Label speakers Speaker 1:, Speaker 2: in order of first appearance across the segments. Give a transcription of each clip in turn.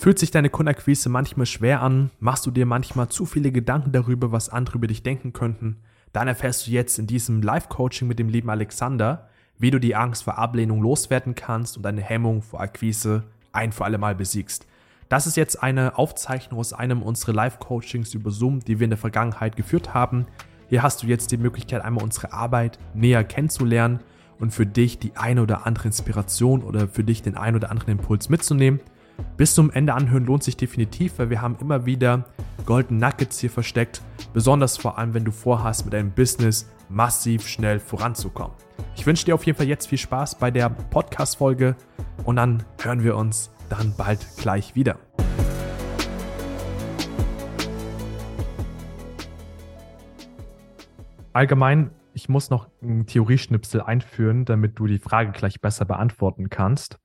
Speaker 1: Fühlt sich deine Kundenakquise manchmal schwer an? Machst du dir manchmal zu viele Gedanken darüber, was andere über dich denken könnten? Dann erfährst du jetzt in diesem Live-Coaching mit dem lieben Alexander, wie du die Angst vor Ablehnung loswerden kannst und deine Hemmung vor Akquise ein für alle Mal besiegst. Das ist jetzt eine Aufzeichnung aus einem unserer Live-Coachings über Zoom, die wir in der Vergangenheit geführt haben. Hier hast du jetzt die Möglichkeit, einmal unsere Arbeit näher kennenzulernen und für dich die eine oder andere Inspiration oder für dich den ein oder anderen Impuls mitzunehmen. Bis zum Ende anhören lohnt sich definitiv, weil wir haben immer wieder Golden Nuggets hier versteckt, besonders vor allem, wenn du vorhast, mit deinem Business massiv schnell voranzukommen. Ich wünsche dir auf jeden Fall jetzt viel Spaß bei der Podcast-Folge und dann hören wir uns dann bald gleich wieder. Allgemein, ich muss noch einen Theorieschnipsel einführen, damit du die Frage gleich besser beantworten kannst.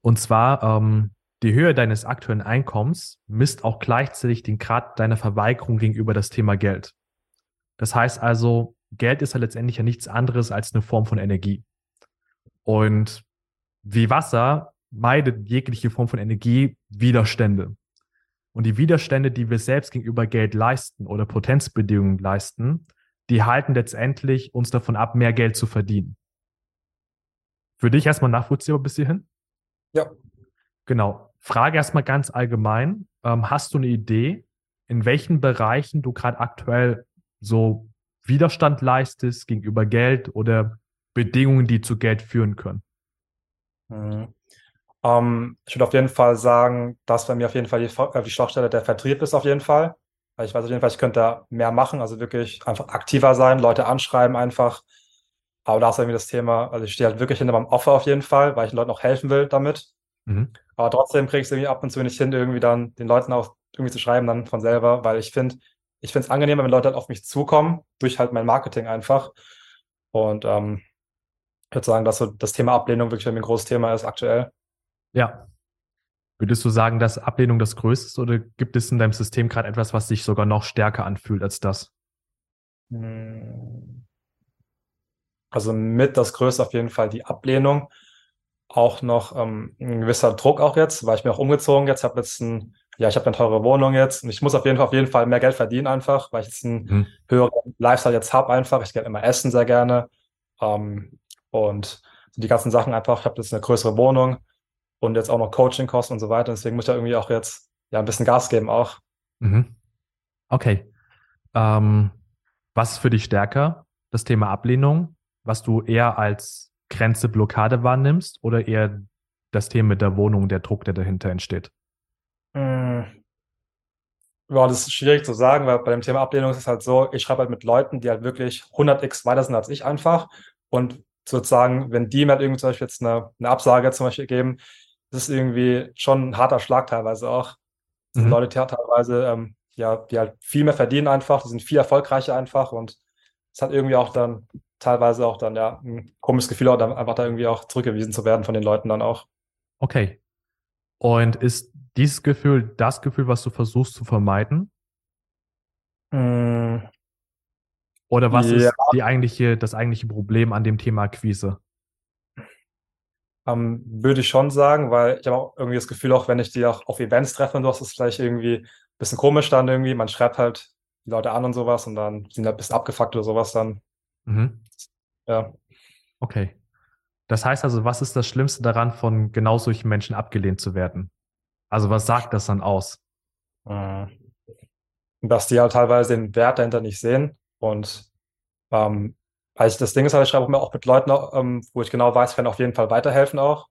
Speaker 1: Und zwar, ähm, die Höhe deines aktuellen Einkommens misst auch gleichzeitig den Grad deiner Verweigerung gegenüber das Thema Geld. Das heißt also, Geld ist ja letztendlich ja nichts anderes als eine Form von Energie. Und wie Wasser meidet jegliche Form von Energie Widerstände. Und die Widerstände, die wir selbst gegenüber Geld leisten oder Potenzbedingungen leisten, die halten letztendlich uns davon ab, mehr Geld zu verdienen. Für dich erstmal nachvollziehbar bis hierhin?
Speaker 2: Ja.
Speaker 1: Genau. Frage erstmal ganz allgemein. Ähm, hast du eine Idee, in welchen Bereichen du gerade aktuell so Widerstand leistest gegenüber Geld oder Bedingungen, die zu Geld führen können?
Speaker 2: Mhm. Ähm, ich würde auf jeden Fall sagen, dass bei mir auf jeden Fall die, äh, die Schwachstelle der Vertrieb ist auf jeden Fall. Ich weiß auf jeden Fall, ich könnte da mehr machen, also wirklich einfach aktiver sein, Leute anschreiben einfach. Aber da ist irgendwie das Thema, also ich stehe halt wirklich hinter meinem Offer auf jeden Fall, weil ich den Leuten auch helfen will damit. Mhm. Aber trotzdem kriege ich es irgendwie ab und zu nicht hin, irgendwie dann den Leuten auch irgendwie zu schreiben, dann von selber, weil ich finde, ich finde es angenehmer, wenn Leute halt auf mich zukommen, durch halt mein Marketing einfach. Und ähm, ich würde sagen, dass so das Thema Ablehnung wirklich ein großes Thema ist aktuell.
Speaker 1: Ja. Würdest du sagen, dass Ablehnung das Größte ist oder gibt es in deinem System gerade etwas, was sich sogar noch stärker anfühlt als das?
Speaker 2: Hm. Also mit das Größte auf jeden Fall die Ablehnung auch noch ähm, ein gewisser Druck auch jetzt, weil ich bin auch umgezogen jetzt, habe jetzt ein, ja, ich habe eine teure Wohnung jetzt und ich muss auf jeden Fall auf jeden Fall mehr Geld verdienen einfach, weil ich jetzt einen mhm. höheren Lifestyle jetzt habe einfach. Ich gerne immer essen sehr gerne ähm, und die ganzen Sachen einfach. Ich habe jetzt eine größere Wohnung und jetzt auch noch Coaching-Kosten und so weiter. Deswegen muss ich da irgendwie auch jetzt ja ein bisschen Gas geben auch.
Speaker 1: Mhm. Okay. Ähm, was ist für dich stärker? Das Thema Ablehnung, was du eher als Grenze Blockade wahrnimmst oder eher das Thema mit der Wohnung, der Druck, der dahinter entsteht?
Speaker 2: Mm. Ja, das ist schwierig zu sagen, weil bei dem Thema Ablehnung ist es halt so, ich schreibe halt mit Leuten, die halt wirklich 100x weiter sind als ich einfach. Und sozusagen, wenn die mir halt irgendwie zum Beispiel jetzt eine, eine Absage zum Beispiel geben, das ist irgendwie schon ein harter Schlag teilweise auch. Das sind mhm. Leute, die halt teilweise, ähm, ja, die halt viel mehr verdienen einfach, die sind viel erfolgreicher einfach und es hat irgendwie auch dann teilweise auch dann ja ein komisches Gefühl, auch dann einfach da irgendwie auch zurückgewiesen zu werden von den Leuten dann auch.
Speaker 1: Okay. Und ist dieses Gefühl das Gefühl, was du versuchst zu vermeiden? Mm. Oder was ja. ist die eigentliche, das eigentliche Problem an dem Thema Akquise?
Speaker 2: Um, ähm, würde ich schon sagen, weil ich habe auch irgendwie das Gefühl, auch wenn ich die auch auf Events treffe und sowas, ist es vielleicht irgendwie ein bisschen komisch dann irgendwie. Man schreibt halt die Leute an und sowas und dann sind halt ein bisschen abgefuckt oder sowas dann. Mhm.
Speaker 1: Ja. Okay. Das heißt also, was ist das Schlimmste daran, von genau solchen Menschen abgelehnt zu werden? Also was sagt das dann aus?
Speaker 2: Äh, dass die halt teilweise den Wert dahinter nicht sehen. Und ähm, also das Ding ist halt, ich schreibe mir auch mit Leuten, ähm, wo ich genau weiß, ich kann auf jeden Fall weiterhelfen auch.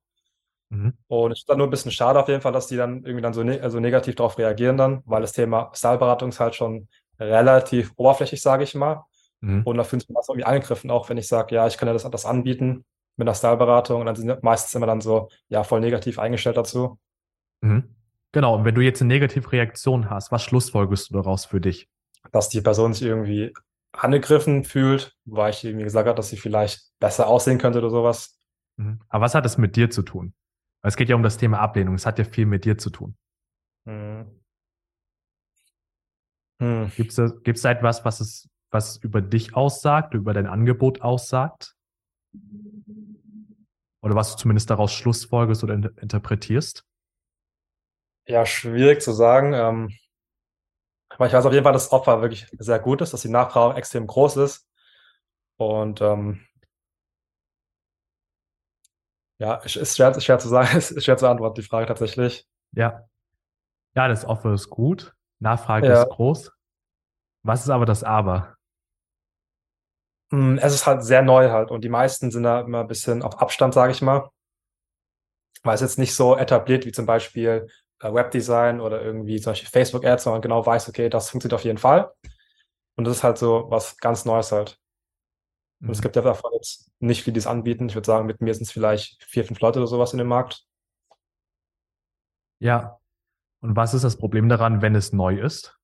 Speaker 2: Mhm. Und es ist dann nur ein bisschen schade auf jeden Fall, dass die dann irgendwie dann so, ne also negativ darauf reagieren dann, weil das Thema Styleberatung ist halt schon relativ oberflächlich, sage ich mal. Mhm. Und da fühlt sich das irgendwie angegriffen, auch wenn ich sage, ja, ich kann ja das, das anbieten mit einer Styleberatung und dann sind meistens immer dann so, ja, voll negativ eingestellt dazu.
Speaker 1: Mhm. Genau, und wenn du jetzt eine negative Reaktion hast, was schlussfolgerst du daraus für dich?
Speaker 2: Dass die Person sich irgendwie angegriffen fühlt, weil ich irgendwie gesagt habe, dass sie vielleicht besser aussehen könnte oder sowas.
Speaker 1: Mhm. Aber was hat das mit dir zu tun? Es geht ja um das Thema Ablehnung. Es hat ja viel mit dir zu tun. Mhm. Hm. Gibt es da etwas, was es was über dich aussagt, über dein Angebot aussagt? Oder was du zumindest daraus schlussfolgerst oder interpretierst?
Speaker 2: Ja, schwierig zu sagen. Ähm, aber ich weiß auf jeden Fall, dass das Opfer wirklich sehr gut ist, dass die Nachfrage extrem groß ist. Und ähm, ja, ist schwer, ist schwer zu sagen, ist schwer zu antworten, die Frage tatsächlich.
Speaker 1: Ja. Ja, das Offer ist gut, Nachfrage
Speaker 2: Ja.
Speaker 1: ist groß. Was ist aber das Aber?
Speaker 2: Hm, es ist halt sehr neu halt und die meisten sind da immer ein bisschen auf Abstand, sage ich mal. Weil es jetzt nicht so etabliert wie zum Beispiel äh, Webdesign oder irgendwie zum Beispiel Facebook-Ads, sondern genau weiß, okay, das funktioniert auf jeden Fall. Und das ist halt so was ganz Neues halt. Und es
Speaker 1: Mhm.
Speaker 2: gibt ja davon jetzt nicht viele, die es anbieten. Ich würde sagen, mit mir sind es vielleicht vier, fünf Leute oder sowas in dem Markt.
Speaker 1: Ja. Und was ist das Problem daran, wenn es neu ist?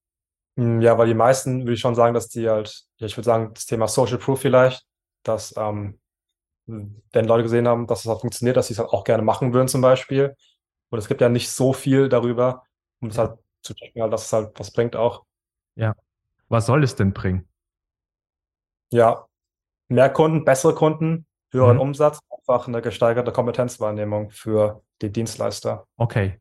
Speaker 2: Hm, Ja, weil die meisten, würde ich schon sagen, dass die halt, ja, ich würde sagen, das Thema Social Proof vielleicht, dass, ähm, wenn Leute gesehen haben, dass es auch funktioniert, dass sie es halt auch gerne machen würden zum Beispiel. Und es gibt ja nicht so viel darüber, um es
Speaker 1: Ja.
Speaker 2: halt zu checken, halt, dass es halt was bringt auch.
Speaker 1: Was soll es denn bringen?
Speaker 2: Ja, mehr Kunden, bessere Kunden, höheren
Speaker 1: Mhm.
Speaker 2: Umsatz, einfach eine gesteigerte Kompetenzwahrnehmung für die Dienstleister.
Speaker 1: Okay.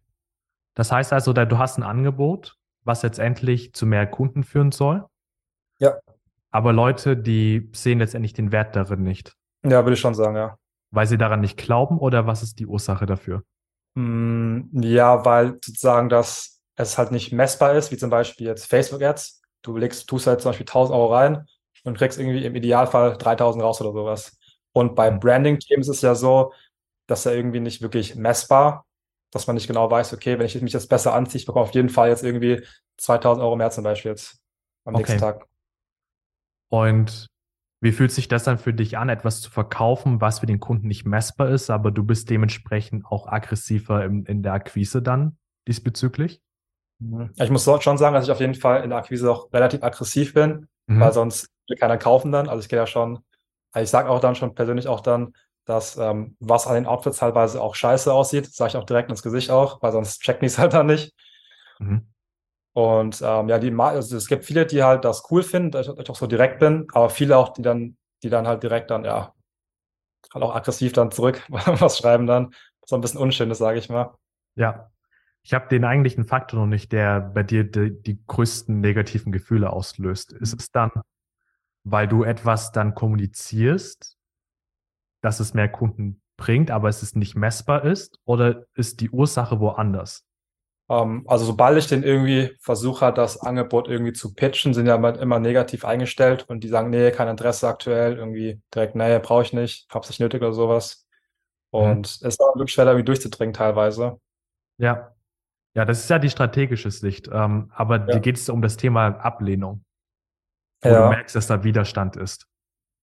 Speaker 1: Das heißt also, du hast ein Angebot, was letztendlich zu mehr Kunden führen soll.
Speaker 2: Ja.
Speaker 1: Aber Leute, die sehen letztendlich den Wert darin nicht,
Speaker 2: Ja, würde ich schon sagen, ja.
Speaker 1: weil sie daran nicht glauben oder was ist die Ursache dafür?
Speaker 2: Mm, Ja, weil sozusagen, dass es halt nicht messbar ist, wie zum Beispiel jetzt Facebook-Ads. Du legst, tust halt zum Beispiel 1000 Euro rein und kriegst irgendwie im Idealfall 3000 raus oder sowas. Und bei
Speaker 1: Mhm.
Speaker 2: Branding-Themen ist es ja so, dass ja irgendwie nicht wirklich messbar, dass man nicht genau weiß, okay, wenn ich mich jetzt besser anziehe, ich bekomme auf jeden Fall jetzt irgendwie 2000 Euro mehr zum Beispiel jetzt am nächsten
Speaker 1: Okay.
Speaker 2: Tag.
Speaker 1: Und wie fühlt sich das dann für dich an, etwas zu verkaufen, was für den Kunden nicht messbar ist, aber du bist dementsprechend auch aggressiver in, in der Akquise dann diesbezüglich?
Speaker 2: Mhm. Ich muss schon sagen, dass ich auf jeden Fall in der Akquise auch relativ aggressiv bin,
Speaker 1: Mhm.
Speaker 2: weil sonst will keiner kaufen dann. Also ich gehe ja schon, also ich sage auch dann schon persönlich auch dann, dass ähm, was an den Outfits teilweise auch scheiße aussieht, sage ich auch direkt ins Gesicht auch, weil sonst checken die es halt dann nicht.
Speaker 1: Mhm.
Speaker 2: Und ähm, ja, die, also es gibt viele, die halt das cool finden, dass ich, dass ich auch so direkt bin, aber viele auch, die dann, die dann halt direkt dann, ja, halt auch aggressiv dann zurück was schreiben dann. So ein bisschen Unschönes, sage ich mal.
Speaker 1: Ja. Ich habe den eigentlichen Faktor noch nicht, der bei dir die, die größten negativen Gefühle auslöst. Ist es dann, weil du etwas dann kommunizierst, dass es mehr Kunden bringt, aber es ist nicht messbar ist? Oder ist die Ursache woanders?
Speaker 2: Ähm, also sobald ich den irgendwie versuche, das Angebot irgendwie zu pitchen, sind ja immer, negativ eingestellt und die sagen, nee, kein Interesse aktuell, irgendwie direkt, nee, brauche ich nicht, hab's nicht nötig oder sowas. Und es ist auch wirklich schwer, irgendwie durchzudringen teilweise.
Speaker 1: Ja. Ja, das ist ja die strategische Sicht. Ähm, aber
Speaker 2: Ja.
Speaker 1: dir geht es um das Thema Ablehnung, wo du
Speaker 2: Ja.
Speaker 1: merkst, dass da Widerstand ist.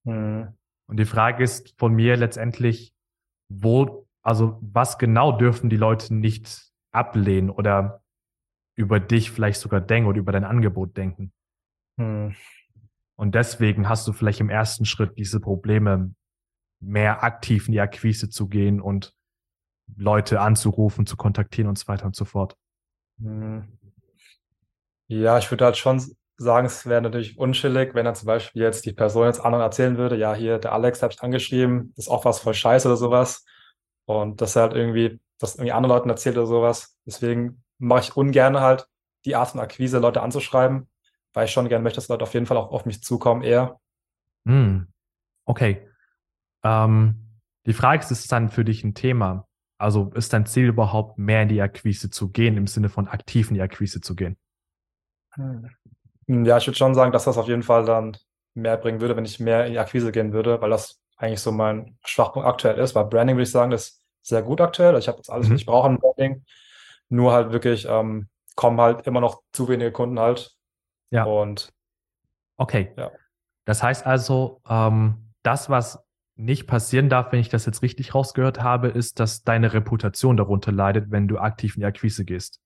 Speaker 2: Hm.
Speaker 1: Und die Frage ist von mir letztendlich, wo, also was genau dürfen die Leute nicht ablehnen oder über dich vielleicht sogar denken oder über dein Angebot denken?
Speaker 2: Hm.
Speaker 1: Und deswegen hast du vielleicht im ersten Schritt diese Probleme, mehr aktiv in die Akquise zu gehen und Leute anzurufen, zu kontaktieren und so weiter und so fort.
Speaker 2: Hm. Ja, ich würde halt schon sagen, es wäre natürlich unschillig, wenn dann zum Beispiel jetzt die Person jetzt anderen erzählen würde, ja, hier, der Alex habe ich angeschrieben, das ist auch was voll scheiße oder sowas. Und dass er halt irgendwie, das irgendwie anderen Leuten erzählt oder sowas. Deswegen mache ich ungern halt die Art von Akquise, Leute anzuschreiben, weil ich schon gerne möchte, dass Leute auf jeden Fall auch auf mich zukommen eher.
Speaker 1: Hm. Okay. Ähm, die Frage ist, ist es dann für dich ein Thema? Also ist dein Ziel überhaupt mehr in die Akquise zu gehen, im Sinne von aktiv in die Akquise zu gehen?
Speaker 2: Hm, Ja, ich würde schon sagen, dass das auf jeden Fall dann mehr bringen würde, wenn ich mehr in die Akquise gehen würde, weil das eigentlich so mein Schwachpunkt aktuell ist. Bei Branding würde ich sagen, ist sehr gut aktuell. Ich habe jetzt alles,
Speaker 1: Mhm.
Speaker 2: was ich brauche an Branding. Nur halt wirklich ähm, kommen halt immer noch zu wenige Kunden halt.
Speaker 1: Ja.
Speaker 2: Und
Speaker 1: Okay.
Speaker 2: Ja.
Speaker 1: Das heißt also, ähm, das, was nicht passieren darf, wenn ich das jetzt richtig rausgehört habe, ist, dass deine Reputation darunter leidet, wenn du aktiv in die Akquise gehst.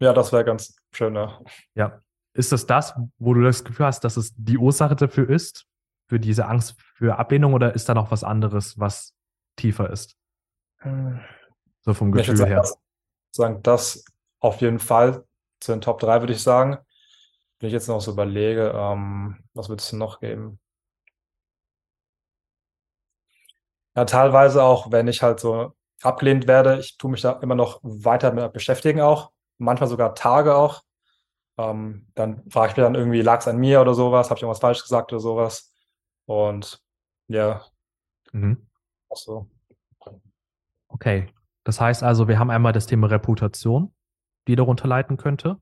Speaker 2: ja, das wäre ganz schön, ja.
Speaker 1: Ja. Ist das das, wo du das Gefühl hast, dass es die Ursache dafür ist, für diese Angst für Ablehnung, oder ist da noch was anderes, was tiefer ist? So vom Gefühl
Speaker 2: sagen,
Speaker 1: her.
Speaker 2: das, sagen, das auf jeden Fall zu den Top 3, würde ich sagen. Wenn ich jetzt noch so überlege, ähm, was würde es denn noch geben? Ja, teilweise auch, wenn ich halt so abgelehnt werde, ich tue mich da immer noch weiter mit beschäftigen auch, manchmal sogar Tage auch. Ähm, dann frage ich mich dann irgendwie, lag es an mir oder sowas, habe ich irgendwas falsch gesagt oder sowas. Und ja,
Speaker 1: Mhm.
Speaker 2: auch so.
Speaker 1: Okay. Das heißt also, wir haben einmal das Thema Reputation, die darunter leiten könnte.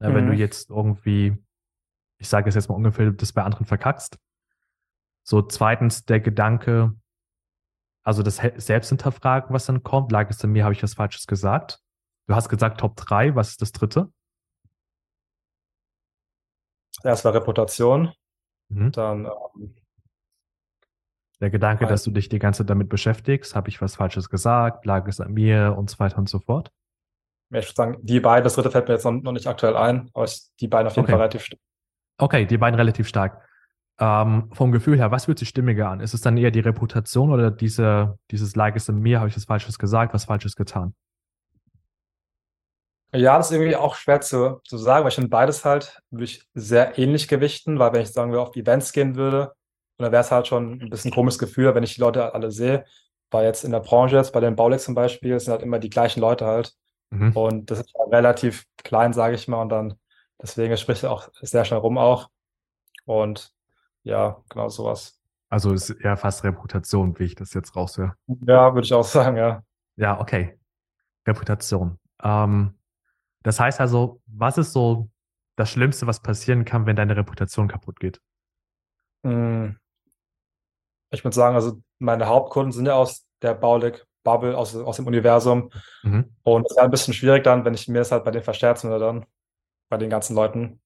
Speaker 1: Ja, Wenn du
Speaker 2: Mhm.
Speaker 1: jetzt irgendwie, ich sage es jetzt mal ungefähr, das bei anderen verkackst. So, zweitens der Gedanke, also das Selbsthinterfragen, was dann kommt. Lag es an mir, habe ich was Falsches gesagt? Du hast gesagt Top 3, was ist das dritte?
Speaker 2: Erst war Reputation,
Speaker 1: Mhm.
Speaker 2: dann ähm,
Speaker 1: Der Gedanke, dass du dich die ganze Zeit damit beschäftigst, habe ich was Falsches gesagt, lag es an mir und so weiter und so fort.
Speaker 2: ja, ich würde sagen, die beiden, das dritte fällt mir jetzt noch, noch nicht aktuell ein, aber ich, die beiden auf jeden
Speaker 1: Okay.
Speaker 2: Fall relativ stark.
Speaker 1: Okay, die beiden relativ stark. Ähm, vom Gefühl her, was fühlt sich stimmiger an? Ist es dann eher die Reputation oder diese, dieses Lag es an mir, habe ich was Falsches gesagt, was Falsches getan?
Speaker 2: Ja, das ist irgendwie auch schwer zu, zu sagen, weil ich finde beides halt wirklich sehr ähnlich gewichten, weil wenn ich sagen wir auf Events gehen würde, dann wäre es halt schon ein bisschen komisches Gefühl, wenn ich die Leute alle sehe, weil jetzt in der Branche jetzt, bei den Baulex zum Beispiel, sind halt immer die gleichen Leute halt
Speaker 1: Mhm.
Speaker 2: und das ist halt relativ klein, sage ich mal, und dann deswegen spricht auch sehr schnell rum auch und ja, genau sowas.
Speaker 1: Also ist eher fast Reputation, wie ich das jetzt raushöre.
Speaker 2: Ja, würde ich auch sagen, ja.
Speaker 1: Ja, okay. Reputation. Ähm, das heißt also, was ist so das Schlimmste, was passieren kann, wenn deine Reputation kaputt geht?
Speaker 2: Hm. Ich würde sagen, also meine Hauptkunden sind ja aus der Baulig-Bubble, aus, aus dem Universum.
Speaker 1: Mhm.
Speaker 2: Und es ist ein bisschen schwierig dann, wenn ich mir das halt bei den versterzen oder dann bei den ganzen Leuten.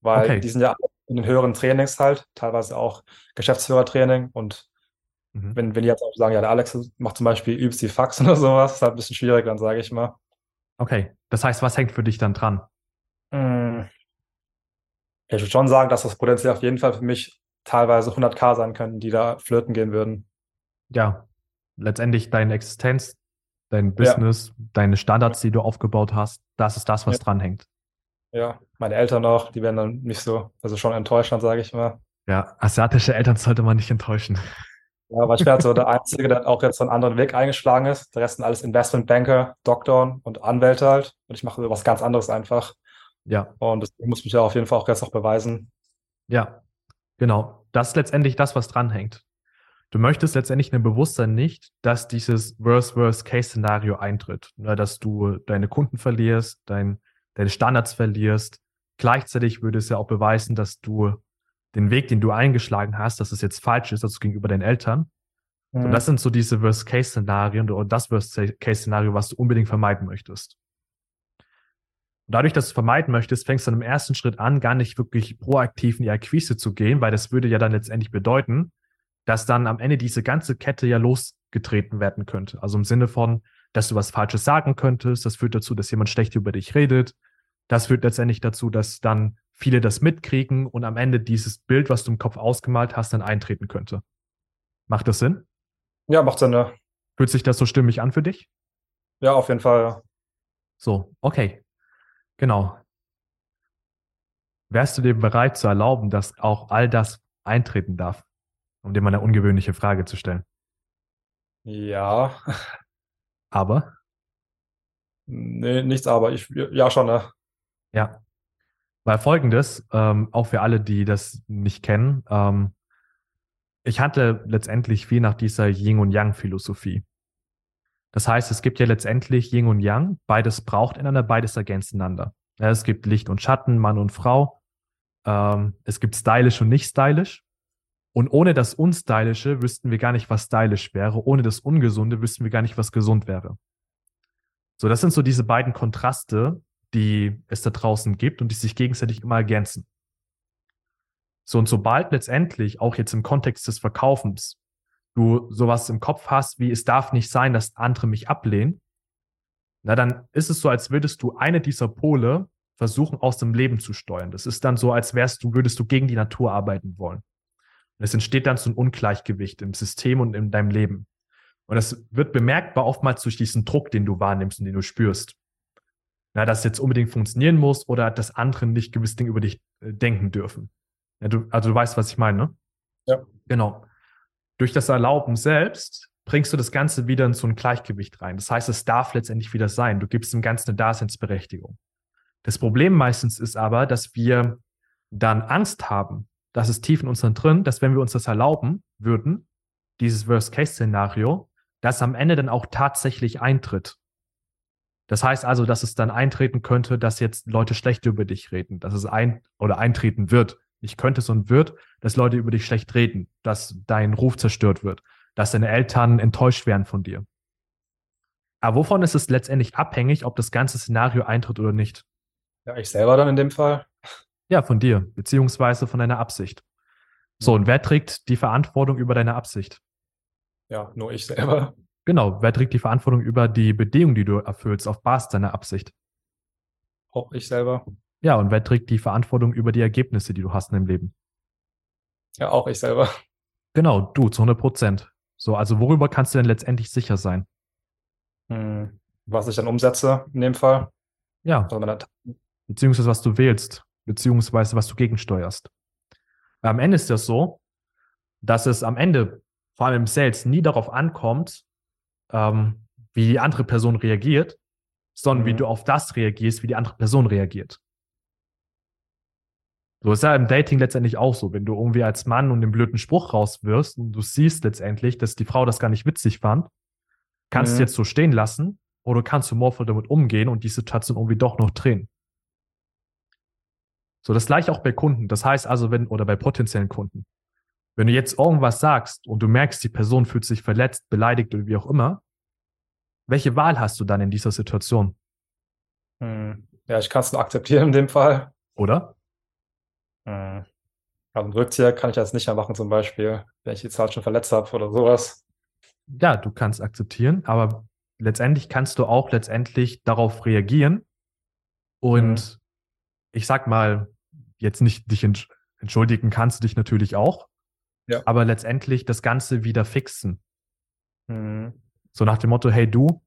Speaker 2: Weil
Speaker 1: Okay.
Speaker 2: die sind ja in den höheren Trainings halt, teilweise auch Geschäftsführertraining. Und
Speaker 1: Mhm.
Speaker 2: wenn, wenn die jetzt auch sagen, ja, der Alex macht zum Beispiel übst die Fax oder sowas, ist halt ein bisschen schwierig, dann sage ich mal.
Speaker 1: Okay. Das heißt, was hängt für dich dann dran?
Speaker 2: Hm. Ich würde schon sagen, dass das potenziell auf jeden Fall für mich teilweise 100k sein könnten, die da flirten gehen würden.
Speaker 1: Ja, letztendlich deine Existenz, dein Business, deine Standards, die du aufgebaut hast, das ist das, was
Speaker 2: Ja.
Speaker 1: dranhängt.
Speaker 2: Ja, meine Eltern auch, die werden dann nicht so, also schon enttäuscht, dann sage ich mal.
Speaker 1: Ja, asiatische Eltern sollte man nicht enttäuschen.
Speaker 2: Ja, aber ich wäre halt so der Einzige, der auch jetzt so einen anderen Weg eingeschlagen ist. Der Rest sind alles Investmentbanker, Doktoren und Anwälte halt. Und ich mache was ganz anderes einfach.
Speaker 1: Ja,
Speaker 2: Und das muss mich ja auf jeden Fall auch jetzt noch beweisen.
Speaker 1: ja, genau. Das ist letztendlich das, was dranhängt. Du möchtest letztendlich ein Bewusstsein nicht, dass dieses Worst-Worst-Case-Szenario eintritt. Ne, Dass du deine Kunden verlierst, dein, deine Standards verlierst. Gleichzeitig würde es ja auch beweisen, dass du den Weg, den du eingeschlagen hast, dass es jetzt falsch ist, also gegenüber deinen Eltern. Und
Speaker 2: Mhm.
Speaker 1: das sind so diese Worst-Case-Szenarien oder das Worst-Case-Szenario, was du unbedingt vermeiden möchtest. Und dadurch, dass du vermeiden möchtest, fängst du dann im ersten Schritt an, gar nicht wirklich proaktiv in die Akquise zu gehen, weil das würde ja dann letztendlich bedeuten, dass dann am Ende diese ganze Kette ja losgetreten werden könnte. Also im Sinne von, dass du was Falsches sagen könntest, das führt dazu, dass jemand schlecht über dich redet. Das führt letztendlich dazu, dass dann viele das mitkriegen und am Ende dieses Bild, was du im Kopf ausgemalt hast, dann eintreten könnte. Macht das Sinn?
Speaker 2: Ja, macht Sinn, ja.
Speaker 1: Fühlt sich das so stimmig an für dich?
Speaker 2: Ja, auf jeden Fall, ja.
Speaker 1: So, okay. Genau. Wärst du dir bereit zu erlauben, dass auch all das eintreten darf? Um dir mal eine ungewöhnliche Frage zu stellen.
Speaker 2: Ja,
Speaker 1: Aber,
Speaker 2: nee, nichts, aber ich, ja, schon, ne?
Speaker 1: ja. Weil folgendes, ähm, auch für alle, die das nicht kennen, ähm, ich handle letztendlich viel nach dieser Yin- und Yang-Philosophie. Das heißt, es gibt ja letztendlich Yin und Yang, beides braucht einander, beides ergänzt einander. Ja, es gibt Licht und Schatten, Mann und Frau. Ähm, es gibt stylisch und nicht stylisch. Und ohne das Unstylische wüssten wir gar nicht, was stylisch wäre. Ohne das Ungesunde wüssten wir gar nicht, was gesund wäre. So, das sind so diese beiden Kontraste, die es da draußen gibt und die sich gegenseitig immer ergänzen. So, und sobald letztendlich, auch jetzt im Kontext des Verkaufens, du sowas im Kopf hast, wie es darf nicht sein, dass andere mich ablehnen, na, dann ist es so, als würdest du eine dieser Pole versuchen, aus dem Leben zu steuern. Das ist dann so, als wärst du, würdest du gegen die Natur arbeiten wollen. Und es entsteht dann so ein Ungleichgewicht im System und in deinem Leben. Und das wird bemerkbar oftmals durch diesen Druck, den du wahrnimmst und den du spürst. Na, dass es jetzt unbedingt funktionieren muss oder dass andere nicht gewisse Dinge über dich äh, denken dürfen. Ja, du, also du weißt, was ich meine, ne?
Speaker 2: Ja.
Speaker 1: Genau. Durch das Erlauben selbst bringst du das Ganze wieder in so ein Gleichgewicht rein. Das heißt, es darf letztendlich wieder sein. Du gibst dem Ganzen eine Daseinsberechtigung. Das Problem meistens ist aber, dass wir dann Angst haben, dass es tief in uns drin, dass wenn wir uns das erlauben würden, dieses Worst-Case-Szenario, das am Ende dann auch tatsächlich eintritt. Das heißt also, dass es dann eintreten könnte, dass jetzt Leute schlecht über dich reden, dass es ein oder eintreten wird. Nicht könnte, sondern wird, dass Leute über dich schlecht reden, dass dein Ruf zerstört wird, dass deine Eltern enttäuscht werden von dir. Aber wovon ist es letztendlich abhängig, ob das ganze Szenario eintritt oder nicht?
Speaker 2: Ja, ich selber dann in dem Fall.
Speaker 1: Ja, von dir, beziehungsweise von deiner Absicht. So, und wer trägt die Verantwortung über deine Absicht?
Speaker 2: Ja, nur ich selber.
Speaker 1: Genau, wer trägt die Verantwortung über die Bedingungen, die du erfüllst, auf Basis deiner Absicht?
Speaker 2: Auch ich selber.
Speaker 1: Ja, und wer trägt die Verantwortung über die Ergebnisse, die du hast in deinem Leben?
Speaker 2: Ja, auch ich selber.
Speaker 1: Genau, du zu 100 Prozent. So, also worüber kannst du denn letztendlich sicher sein?
Speaker 2: Hm, was ich dann umsetze in dem Fall.
Speaker 1: Ja. Beziehungsweise was du wählst, beziehungsweise was du gegensteuerst. Am Ende ist das so, dass es am Ende, vor allem im Sales, nie darauf ankommt, ähm, wie die andere Person reagiert, sondern wie
Speaker 2: Mhm.
Speaker 1: du auf das reagierst, wie die andere Person reagiert. So ist ja im Dating letztendlich auch so. Wenn du irgendwie als Mann und den blöden Spruch rauswirfst und du siehst letztendlich, dass die Frau das gar nicht witzig fand, kannst du
Speaker 2: Mhm.
Speaker 1: jetzt so stehen lassen oder kannst humorvoll damit umgehen und die Situation irgendwie doch noch drehen. So, das gleiche auch bei Kunden. Das heißt also, wenn, oder bei potenziellen Kunden. Wenn du jetzt irgendwas sagst und du merkst, die Person fühlt sich verletzt, beleidigt oder wie auch immer, welche Wahl hast du dann in dieser Situation?
Speaker 2: hm, ja, ich kann es nur akzeptieren in dem Fall.
Speaker 1: Oder?
Speaker 2: Hm. Also einen Rückzieher kann ich jetzt nicht mehr machen, zum Beispiel, wenn ich die Zahl schon verletzt habe oder sowas.
Speaker 1: Ja, du kannst akzeptieren, aber letztendlich kannst du auch letztendlich darauf reagieren und ich sag mal, jetzt nicht dich entsch- entschuldigen kannst du dich natürlich auch,
Speaker 2: Ja.
Speaker 1: aber letztendlich das Ganze wieder fixen.
Speaker 2: Hm.
Speaker 1: So nach dem Motto, hey du,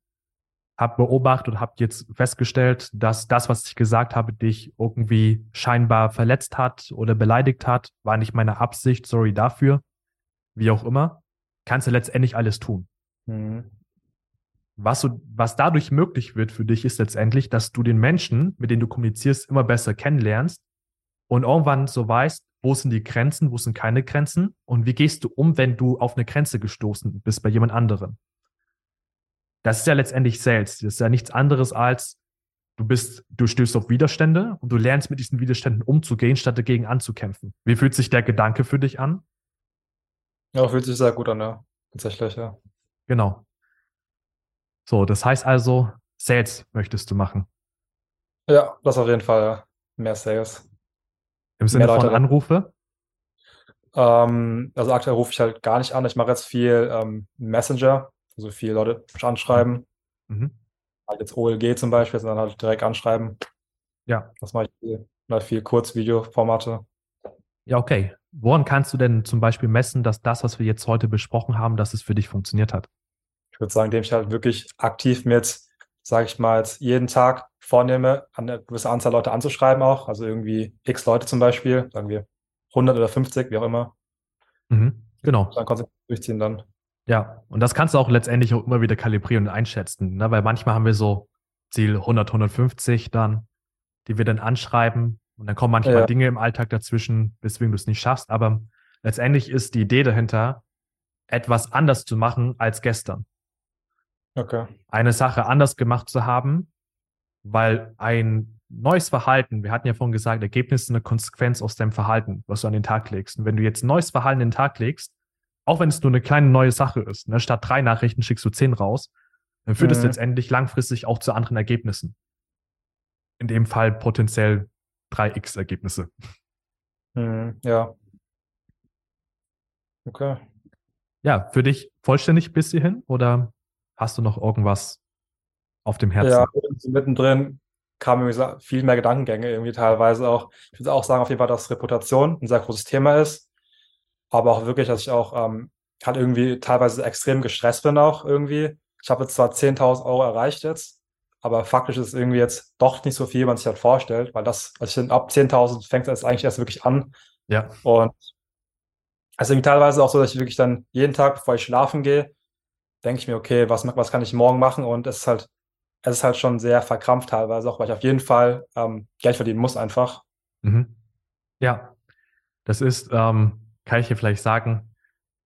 Speaker 1: hab beobachtet und hab jetzt festgestellt, dass das, was ich gesagt habe, dich irgendwie scheinbar verletzt hat oder beleidigt hat, war nicht meine Absicht, sorry dafür, wie auch immer, kannst du letztendlich alles tun.
Speaker 2: Hm.
Speaker 1: Was, du, was dadurch möglich wird für dich, ist letztendlich, dass du den Menschen, mit denen du kommunizierst, immer besser kennenlernst und irgendwann so weißt, wo sind die Grenzen, wo sind keine Grenzen und wie gehst du um, wenn du auf eine Grenze gestoßen bist bei jemand anderem. Das ist ja letztendlich Sales. Das ist ja nichts anderes als, du bist, du stößt auf Widerstände und du lernst mit diesen Widerständen umzugehen, statt dagegen anzukämpfen. Wie fühlt sich der Gedanke für dich an?
Speaker 2: Ja, fühlt sich sehr gut an, ja. Tatsächlich, ja.
Speaker 1: Genau. So, das heißt also, Sales möchtest du machen.
Speaker 2: Ja, das auf jeden Fall, ja. Mehr Sales.
Speaker 1: Im Sinne
Speaker 2: Leute
Speaker 1: von
Speaker 2: rein.
Speaker 1: Anrufe?
Speaker 2: Ähm, also aktuell rufe ich halt gar nicht an. Ich mache jetzt viel ähm, Messenger, also viele Leute anschreiben.
Speaker 1: Mhm.
Speaker 2: Halt jetzt OLG zum Beispiel, sondern halt direkt anschreiben.
Speaker 1: Ja.
Speaker 2: Das mache ich viel. Oder viel Kurzvideoformate.
Speaker 1: Ja, okay. Woran kannst du denn zum Beispiel messen, dass das, was wir jetzt heute besprochen haben, dass es für dich funktioniert hat?
Speaker 2: Ich würde sagen, indem ich halt wirklich aktiv mit, sage ich mal, jetzt jeden Tag vornehme, eine gewisse Anzahl Leute anzuschreiben auch. Also irgendwie x Leute zum Beispiel, sagen wir 100 oder 50, wie auch immer.
Speaker 1: Mhm. Genau.
Speaker 2: Dann konsequent durchziehen dann.
Speaker 1: Ja. Und das kannst du auch letztendlich auch immer wieder kalibrieren und einschätzen, ne? weil manchmal haben wir so Ziel 100, 150 dann, die wir dann anschreiben. Und dann kommen manchmal
Speaker 2: Ja.
Speaker 1: Dinge im Alltag dazwischen, weswegen du es nicht schaffst. Aber letztendlich ist die Idee dahinter, etwas anders zu machen als gestern.
Speaker 2: Okay.
Speaker 1: eine Sache anders gemacht zu haben, weil ein neues Verhalten, wir hatten ja vorhin gesagt, Ergebnis ist eine Konsequenz aus deinem Verhalten, was du an den Tag legst. Und wenn du jetzt ein neues Verhalten an den Tag legst, auch wenn es nur eine kleine neue Sache ist, ne, statt drei Nachrichten schickst du zehn raus, dann führt es
Speaker 2: Mhm.
Speaker 1: letztendlich langfristig auch zu anderen Ergebnissen. In dem Fall potenziell 3x-Ergebnisse.
Speaker 2: Hm, ja. Okay.
Speaker 1: Ja, für dich vollständig bis hierhin oder hast du noch irgendwas auf dem Herzen?
Speaker 2: Ja, mittendrin kamen so viel mehr Gedankengänge irgendwie teilweise auch. Ich würde auch sagen, auf jeden Fall, dass Reputation ein sehr großes Thema ist. Aber auch wirklich, dass ich auch ähm, halt irgendwie teilweise extrem gestresst bin auch irgendwie. Ich habe jetzt zwar 10.000 Euro erreicht jetzt, aber faktisch ist es irgendwie jetzt doch nicht so viel, wie man sich halt vorstellt, weil das, also ich finde, ab 10.000 fängt es eigentlich erst wirklich an.
Speaker 1: Ja.
Speaker 2: Und es ist irgendwie teilweise auch so, dass ich wirklich dann jeden Tag, bevor ich schlafen gehe, denke ich mir, okay, was, was kann ich morgen machen? Und es ist halt, es ist halt schon sehr verkrampft teilweise, auch weil ich auf jeden Fall ähm, Geld verdienen muss einfach.
Speaker 1: Mhm. Ja, das ist, ähm, kann ich dir vielleicht sagen,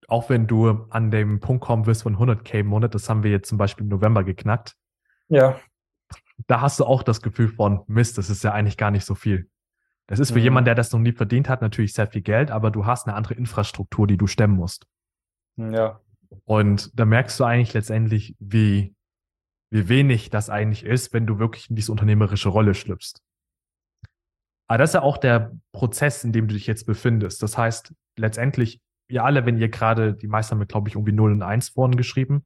Speaker 1: auch wenn du an dem Punkt kommen wirst von 100k im Monat, das haben wir jetzt zum Beispiel im November geknackt.
Speaker 2: Ja.
Speaker 1: Da hast du auch das Gefühl von, Mist, das ist ja eigentlich gar nicht so viel. Das ist für mhm. jemanden, der das noch nie verdient hat, natürlich sehr viel Geld, aber du hast eine andere Infrastruktur, die du stemmen musst.
Speaker 2: Ja.
Speaker 1: Und da merkst du eigentlich letztendlich, wie, wie wenig das eigentlich ist, wenn du wirklich in diese unternehmerische Rolle schlüpfst. Aber das ist ja auch der Prozess, in dem du dich jetzt befindest. Das heißt, letztendlich, ihr alle, wenn ihr gerade, die meisten haben, glaube ich, irgendwie 0 und 1 vorhin geschrieben,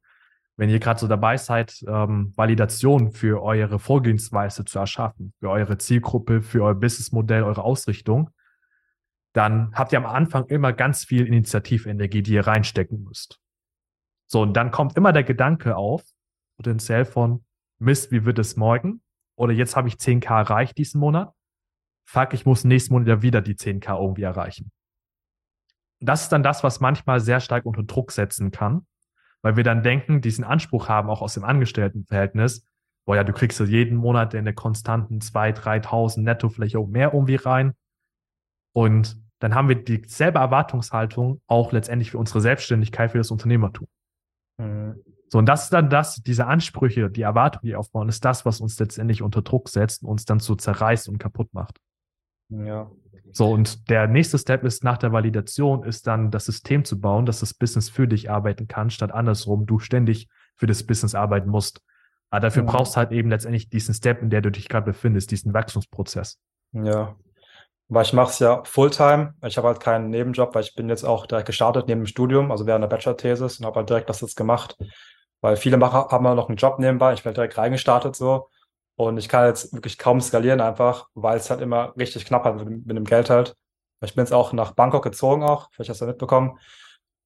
Speaker 1: wenn ihr gerade so dabei seid, ähm, Validation für eure Vorgehensweise zu erschaffen, für eure Zielgruppe, für euer Businessmodell, eure Ausrichtung, dann habt ihr am Anfang immer ganz viel Initiativenergie, die ihr reinstecken müsst. So, und dann kommt immer der Gedanke auf, potenziell von, Mist, wie wird es morgen? Oder jetzt habe ich 10k erreicht diesen Monat. Fuck, ich muss nächsten Monat ja wieder die 10k irgendwie erreichen. Das ist dann das, was manchmal sehr stark unter Druck setzen kann, weil wir dann denken, diesen Anspruch haben, auch aus dem Angestelltenverhältnis, boah ja, du kriegst ja jeden Monat in der konstanten 2.000, 3.000 netto vielleicht auch mehr irgendwie rein. Und dann haben wir dieselbe Erwartungshaltung auch letztendlich für unsere Selbstständigkeit, für das Unternehmertum. Mhm. So, und das ist dann das, diese Ansprüche, die Erwartungen, die aufbauen, ist das, was uns letztendlich unter Druck setzt und uns dann so zerreißt und kaputt macht.
Speaker 2: Ja.
Speaker 1: So, und der nächste Step ist nach der Validation, ist dann das System zu bauen, dass das Business für dich arbeiten kann, statt andersrum, du ständig für das Business arbeiten musst. Aber dafür ja. brauchst du halt eben letztendlich diesen Step, in der du dich gerade befindest, diesen Wachstumsprozess.
Speaker 2: Ja. Weil ich mache es ja Fulltime. Ich habe halt keinen Nebenjob, weil ich bin jetzt auch direkt gestartet neben dem Studium, also während der Bachelor-Thesis und habe halt direkt das jetzt gemacht. Weil viele Macher haben ja noch einen Job nebenbei. Ich bin direkt reingestartet so. Und ich kann jetzt wirklich kaum skalieren einfach, weil es halt immer richtig knapp hat mit, mit dem Geld halt. Ich bin jetzt auch nach Bangkok gezogen auch, vielleicht hast du ja mitbekommen.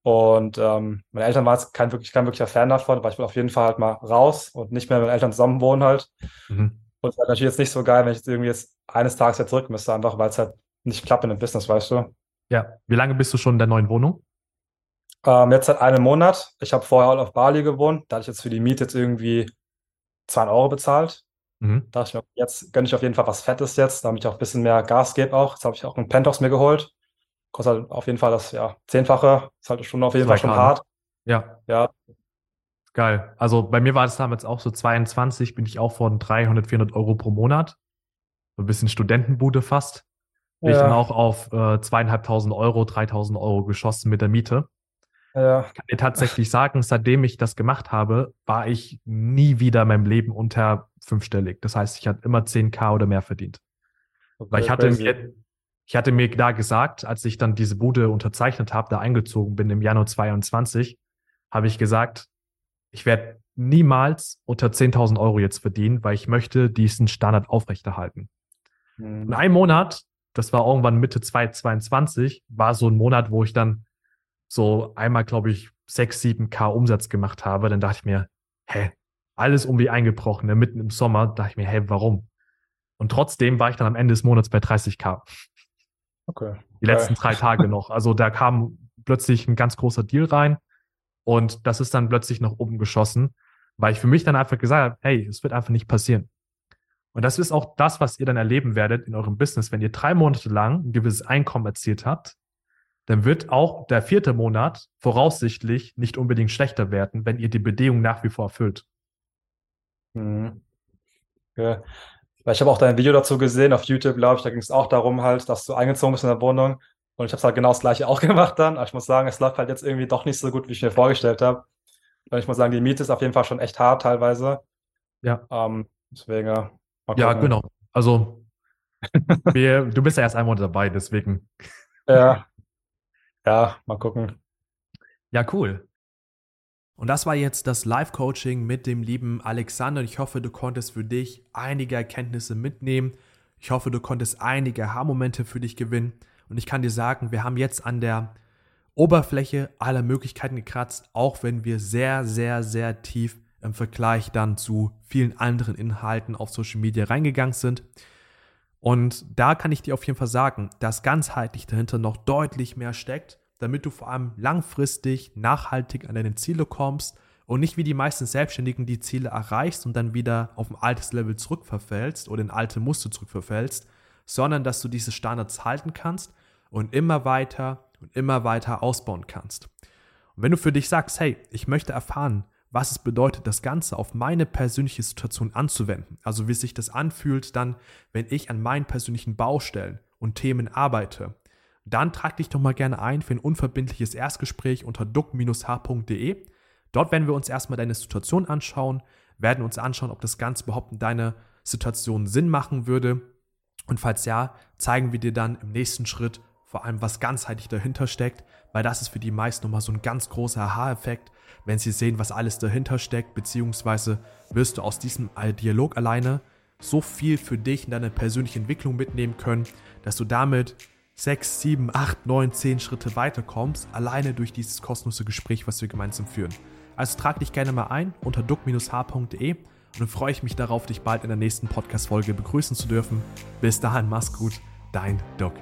Speaker 2: Und ähm, meine Eltern waren jetzt kein, wirklich, kein wirklicher Fan davon, weil ich will auf jeden Fall halt mal raus und nicht mehr mit meinen Eltern zusammen wohnen halt. Mhm. Und es wäre natürlich jetzt nicht so geil, wenn ich jetzt irgendwie jetzt eines Tages wieder zurück müsste, einfach weil es halt nicht klappt in dem Business, weißt du.
Speaker 1: Ja. Wie lange bist du schon in der neuen Wohnung?
Speaker 2: Ähm, jetzt seit einem Monat. Ich habe vorher auch auf Bali gewohnt. Da hatte ich jetzt für die Miete jetzt irgendwie 2 Euro bezahlt. Mhm. Da dachte ich mir, jetzt gönne ich auf jeden Fall was Fettes jetzt, damit ich auch ein bisschen mehr Gas gebe auch. Jetzt habe ich auch einen Penthouse mir geholt. Kostet halt auf jeden Fall das ja, Zehnfache. Ist halt schon auf jeden Fall schon hart.
Speaker 1: Ja. Ja, Geil. Also bei mir war das damals auch so 22, bin ich auch von 300, 400 Euro pro Monat. So ein bisschen Studentenbude fast. Bin ja. ich dann auch auf äh, zweieinhalbtausend Euro, 3000 Euro geschossen mit der Miete. Ja. Ich kann dir tatsächlich sagen, seitdem ich das gemacht habe, war ich nie wieder in meinem Leben unter fünfstellig. Das heißt, ich hatte immer 10k oder mehr verdient. Okay, Weil ich hatte, mir, ich hatte mir da gesagt, als ich dann diese Bude unterzeichnet habe, da eingezogen bin im Januar 22, habe ich gesagt, ich werde niemals unter 10.000 Euro jetzt verdienen, weil ich möchte diesen Standard aufrechterhalten. Mhm. In einem Monat, das war irgendwann Mitte 2022, war so ein Monat, wo ich dann so einmal, glaube ich, 6, 7K Umsatz gemacht habe. Dann dachte ich mir, hä, alles um wie eingebrochen, ne? mitten im Sommer, dachte ich mir, hä, warum? Und trotzdem war ich dann am Ende des Monats bei 30K. Okay. Die letzten okay. drei Tage noch. Also da kam plötzlich ein ganz großer Deal rein und das ist dann plötzlich nach oben geschossen, weil ich für mich dann einfach gesagt habe, hey, es wird einfach nicht passieren. Und das ist auch das, was ihr dann erleben werdet in eurem Business. Wenn ihr drei Monate lang ein gewisses Einkommen erzielt habt, dann wird auch der vierte Monat voraussichtlich nicht unbedingt schlechter werden, wenn ihr die Bedingungen nach wie vor erfüllt.
Speaker 2: Mhm. Ja. Ich habe auch dein Video dazu gesehen auf YouTube, glaube ich. Da ging es auch darum halt, dass du eingezogen bist in der Wohnung und ich habe es halt genau das gleiche auch gemacht dann. Aber ich muss sagen, es läuft halt jetzt irgendwie doch nicht so gut, wie ich mir vorgestellt habe. Und ich muss sagen, die Miete ist auf jeden Fall schon echt hart teilweise.
Speaker 1: Ja.
Speaker 2: Ähm, deswegen.
Speaker 1: Ja, genau. Also, wir, du bist ja erst einmal dabei, deswegen.
Speaker 2: Ja. Ja, mal gucken.
Speaker 1: Ja, cool. Und das war jetzt das Live-Coaching mit dem lieben Alexander. Ich hoffe, du konntest für dich einige Erkenntnisse mitnehmen. Ich hoffe, du konntest einige Haarmomente für dich gewinnen. Und ich kann dir sagen, wir haben jetzt an der Oberfläche aller Möglichkeiten gekratzt, auch wenn wir sehr, sehr, sehr tief im Vergleich dann zu vielen anderen Inhalten auf Social Media reingegangen sind. Und da kann ich dir auf jeden Fall sagen, dass ganzheitlich dahinter noch deutlich mehr steckt, damit du vor allem langfristig nachhaltig an deine Ziele kommst und nicht wie die meisten Selbstständigen die Ziele erreichst und dann wieder auf ein altes Level zurückverfällst oder in alte Muster zurückverfällst, sondern dass du diese Standards halten kannst und immer weiter und immer weiter ausbauen kannst. Und wenn du für dich sagst, hey, ich möchte erfahren, was es bedeutet, das Ganze auf meine persönliche Situation anzuwenden, also wie sich das anfühlt dann, wenn ich an meinen persönlichen Baustellen und Themen arbeite, dann trag dich doch mal gerne ein für ein unverbindliches Erstgespräch unter duck-h.de. Dort werden wir uns erstmal deine Situation anschauen, werden uns anschauen, ob das Ganze überhaupt in deiner Situation Sinn machen würde. Und falls ja, zeigen wir dir dann im nächsten Schritt vor allem, was ganzheitlich dahinter steckt, weil das ist für die meisten nochmal so ein ganz großer Aha-Effekt, wenn sie sehen, was alles dahinter steckt, beziehungsweise wirst du aus diesem Dialog alleine so viel für dich in deine persönliche Entwicklung mitnehmen können, dass du damit sechs, sieben, acht, neun, zehn Schritte weiterkommst, alleine durch dieses kostenlose Gespräch, was wir gemeinsam führen. Also trag dich gerne mal ein unter duck-h.de und dann freue ich mich darauf, dich bald in der nächsten Podcast-Folge begrüßen zu dürfen. Bis dahin, mach's gut, dein Duck.